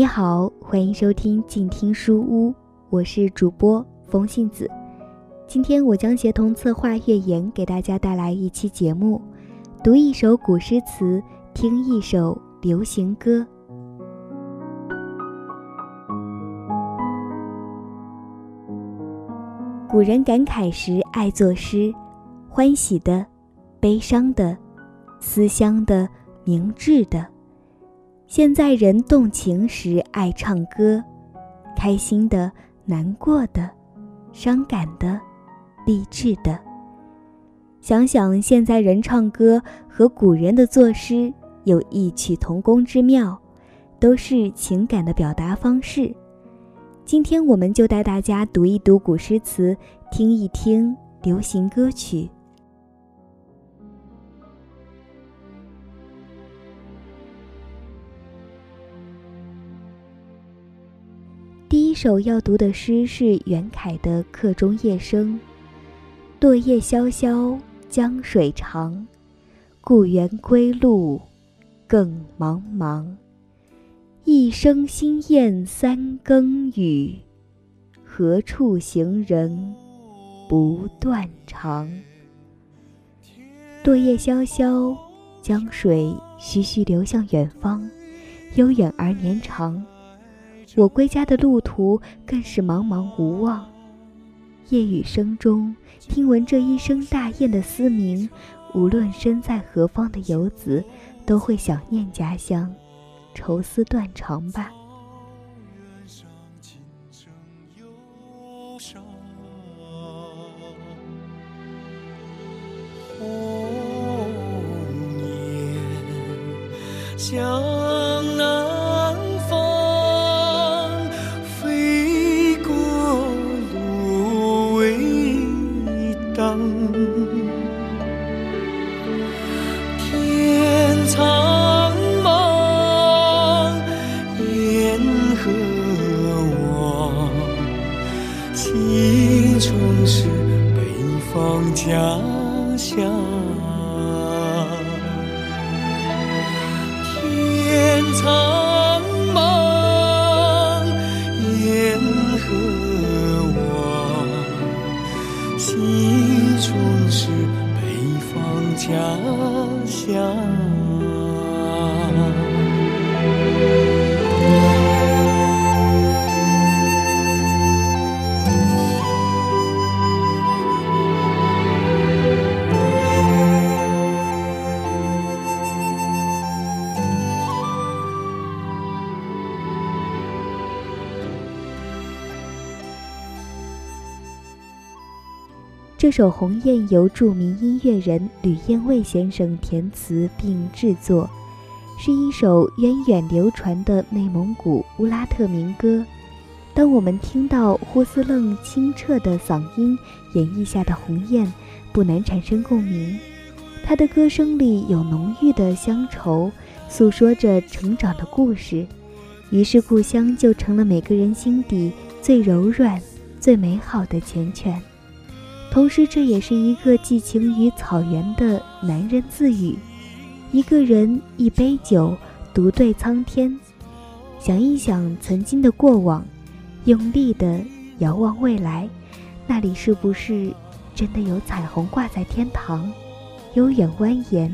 你好，欢迎收听静听书屋，我是主播风信子。今天我将协同策划月言给大家带来一期节目，读一首古诗词，听一首流行歌。古人感慨时爱作诗，欢喜的、悲伤的、思乡的、明志的。现在人动情时爱唱歌，开心的、难过的、伤感的、励志的。想想现在人唱歌和古人的作诗有异曲同工之妙，都是情感的表达方式。今天我们就带大家读一读古诗词，听一听流行歌曲。一首要读的诗是袁凯的《客中夜声》：“落叶萧萧，江水长，故园归路，更茫茫。一声新雁三更雨，何处行人不断肠？”落叶萧萧，江水徐徐流向远方，悠远而绵长。我归家的路途更是茫茫无望，夜雨声中听闻这一声大雁的嘶鸣，无论身在何方的游子，都会想念家乡，愁思断肠吧。家乡。这首《鸿雁》由著名音乐人吕燕卫先生填词并制作，是一首源远流传的内蒙古乌拉特民歌。当我们听到呼斯楞清澈的嗓音演绎下的《鸿雁》，不难产生共鸣。他的歌声里有浓郁的乡愁，诉说着成长的故事。于是，故乡就成了每个人心底最柔软、最美好的缱绻。同时，这也是一个寄情于草原的男人自语。一个人一杯酒，独对苍天，想一想曾经的过往，用力的遥望未来，那里是不是真的有彩虹挂在天堂，悠远蜿蜒，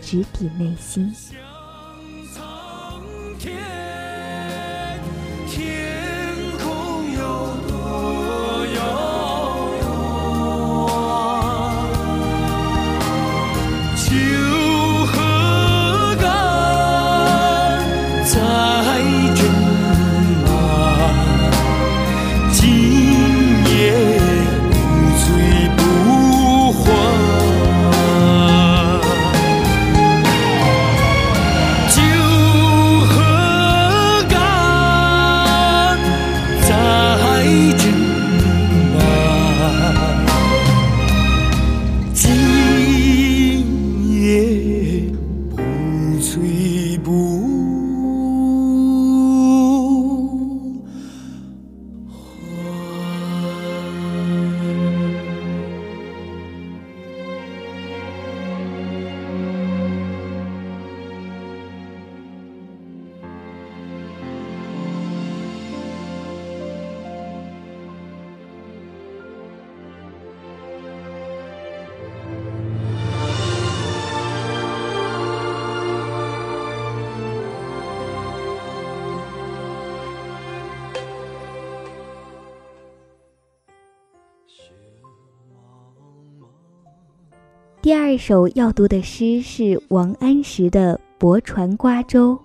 直抵内心。第二首要读的诗是王安石的《泊船瓜洲》。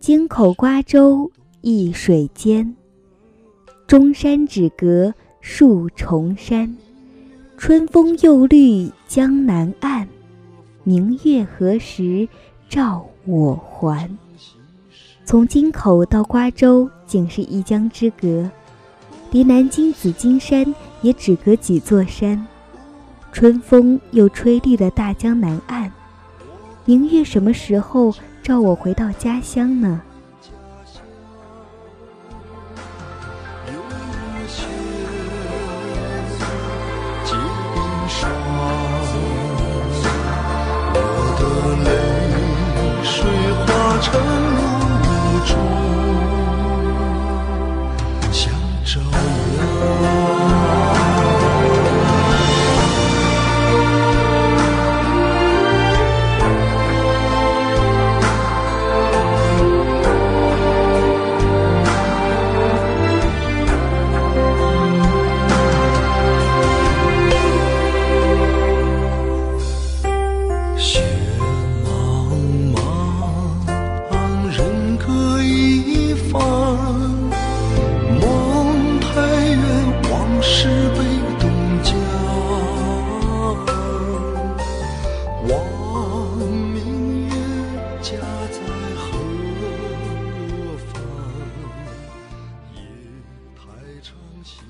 京口瓜洲一水间，中山只隔数重山。春风又绿江南岸，明月何时照我还？从京口到瓜洲，仅是一江之隔，离南京紫金山也只隔几座山。春风又吹绿了大江南岸，明月什么时候照我回到家乡呢？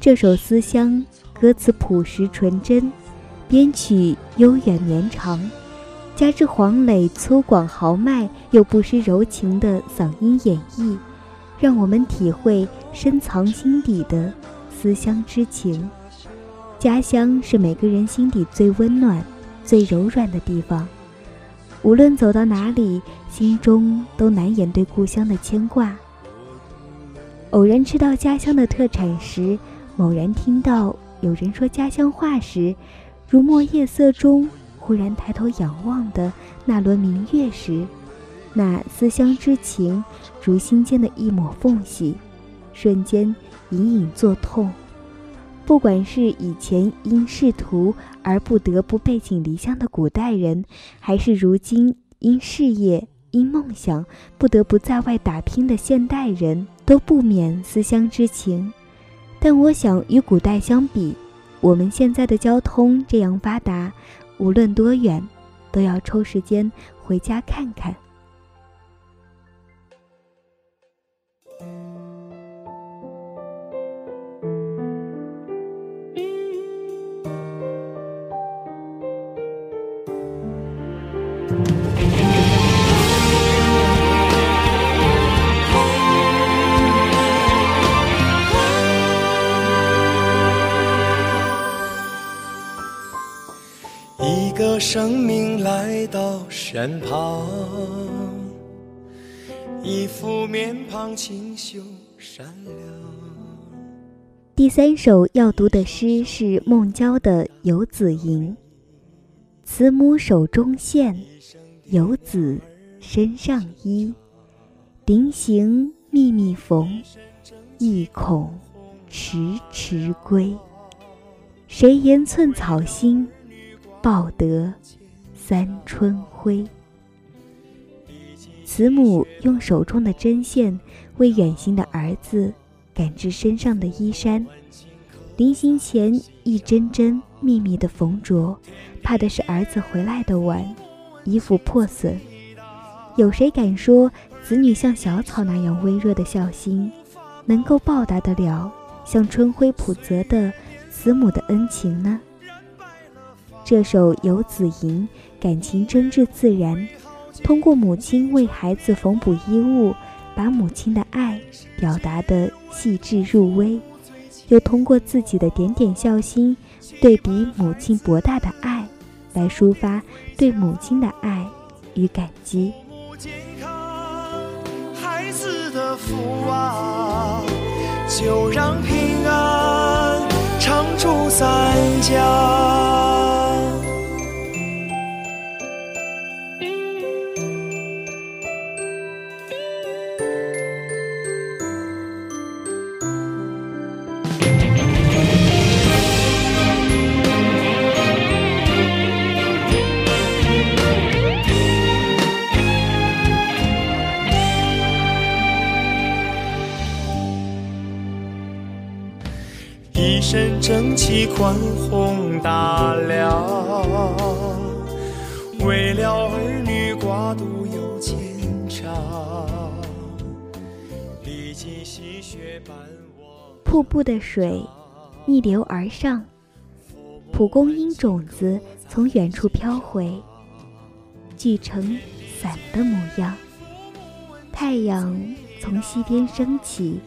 这首《思乡》歌词朴实纯真，编曲悠远绵长，加之黄磊粗犷豪迈又不失柔情的嗓音演绎，让我们体会深藏心底的思乡之情。家乡是每个人心底最温暖、最柔软的地方，无论走到哪里，心中都难掩对故乡的牵挂。偶然吃到家乡的特产时，猛然听到有人说家乡话时，如墨夜色中忽然抬头仰望的那轮明月时，那思乡之情如心间的一抹缝隙，瞬间隐隐作痛。不管是以前因仕途而不得不背井离乡的古代人，还是如今因事业、因梦想不得不在外打拼的现代人，都不免思乡之情。但我想，与古代相比，我们现在的交通这样发达，无论多远，都要抽时间回家看看。一个生命来到身旁，一副面庞清秀善良。第三首要读的诗是孟郊的《游子吟》。慈母手中线，游子身上衣。临行密密缝，意恐迟迟归。谁言寸草心？报得三春晖。慈母用手中的针线为远行的儿子赶制身上的衣衫，临行前一针针密密的缝着，怕的是儿子回来的晚，衣服破损。有谁敢说子女像小草那样微弱的孝心，能够报答得了像春晖普泽的慈母的恩情呢？这首《游子吟》感情真挚自然，通过母亲为孩子缝补衣物，把母亲的爱表达得细致入微，又通过自己的点点孝心，对比母亲博大的爱，来抒发对母亲的爱与感激。孩子的福啊，就让平安常驻三家。一身正气宽宏大量，为了儿女挂肚又牵肠，历尽心血伴我。瀑布的水逆流而上，蒲公英种子从远处飘回，聚成伞的模样。太阳从西边升起，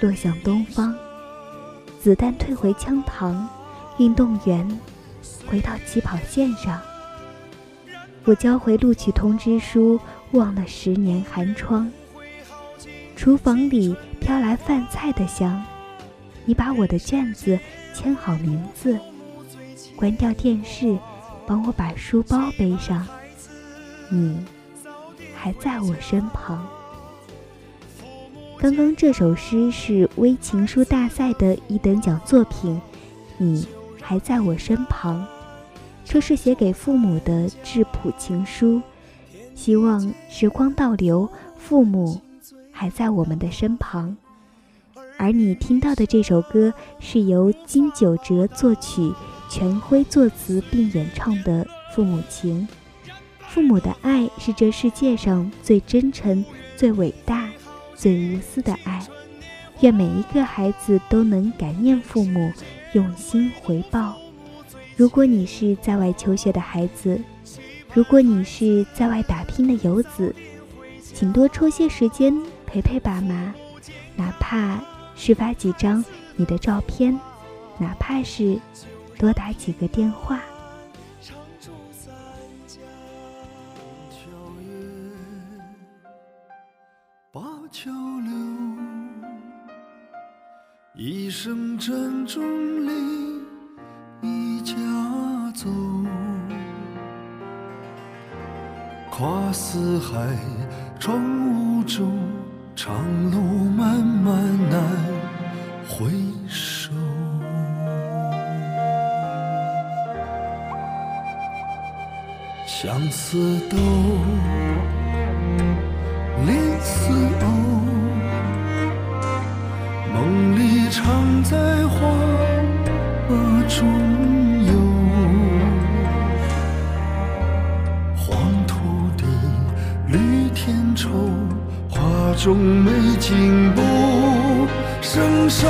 落向东方。子弹退回枪膛，运动员回到起跑线上。我交回录取通知书，忘了十年寒窗。厨房里飘来饭菜的香，你把我的卷子签好名字，关掉电视，帮我把书包背上。你还在我身旁。刚刚这首诗是微情书大赛的一等奖作品，你还在我身旁。这是写给父母的质朴情书，希望时光倒流，父母还在我们的身旁。而你听到的这首歌是由金九哲作曲，全辉作词并演唱的《父母情》。父母的爱是这世界上最真诚、最伟大。最无私的爱，愿每一个孩子都能感念父母，用心回报。如果你是在外求学的孩子，如果你是在外打拼的游子，请多抽些时间陪陪爸妈，哪怕是发几张你的照片，哪怕是多打几个电话。桥流，一声珍重离一家走，跨四海闯五洲，长路漫漫难回首，相思豆。莲似藕，梦里常在花中游。黄土地，绿天绸，画中美景不胜收。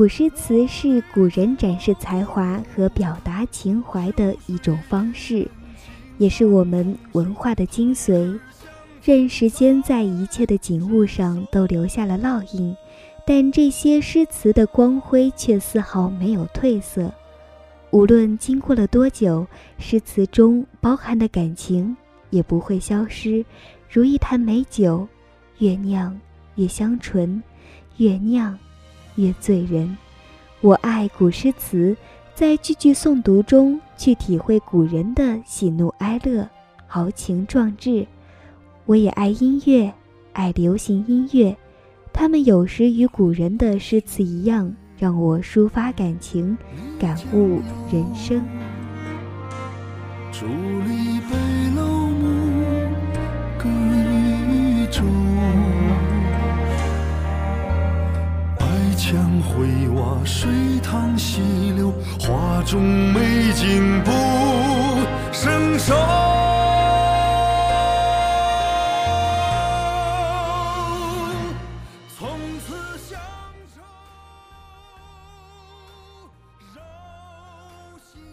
古诗词是古人展示才华和表达情怀的一种方式，也是我们文化的精髓。任时间在一切的景物上都留下了烙印，但这些诗词的光辉却丝毫没有褪色。无论经过了多久，诗词中包含的感情也不会消失。如一坛美酒，越酿越香醇，越酿。越醉人，我爱古诗词，在句句诵读中去体会古人的喜怒哀乐、豪情壮志。我也爱音乐，爱流行音乐，他们有时与古人的诗词一样，让我抒发感情，感悟人生。灰瓦，水塘溪流，画中美景不胜收。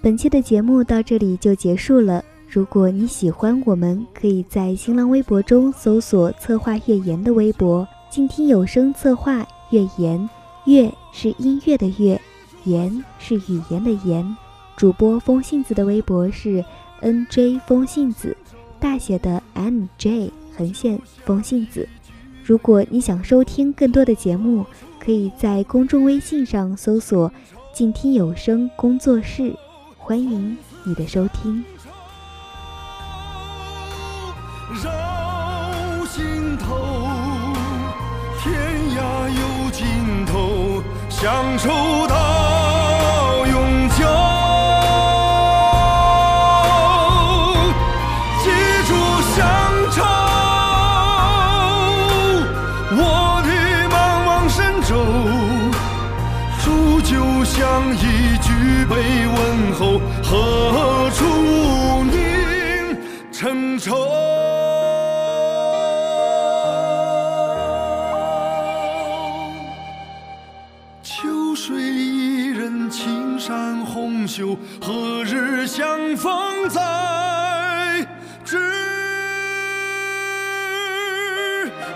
本期的节目到这里就结束了。如果你喜欢我们，可以在新浪微博中搜索“策划月言”的微博，静听有声策划月言。乐是音乐的乐，言是语言的言。主播风信子的微博是 N J 风信子，大写的 N J 横线风信子。如果你想收听更多的节目，可以在公众微信上搜索“静听有声工作室，欢迎你的收听。乡愁何日相逢在执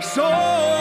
手？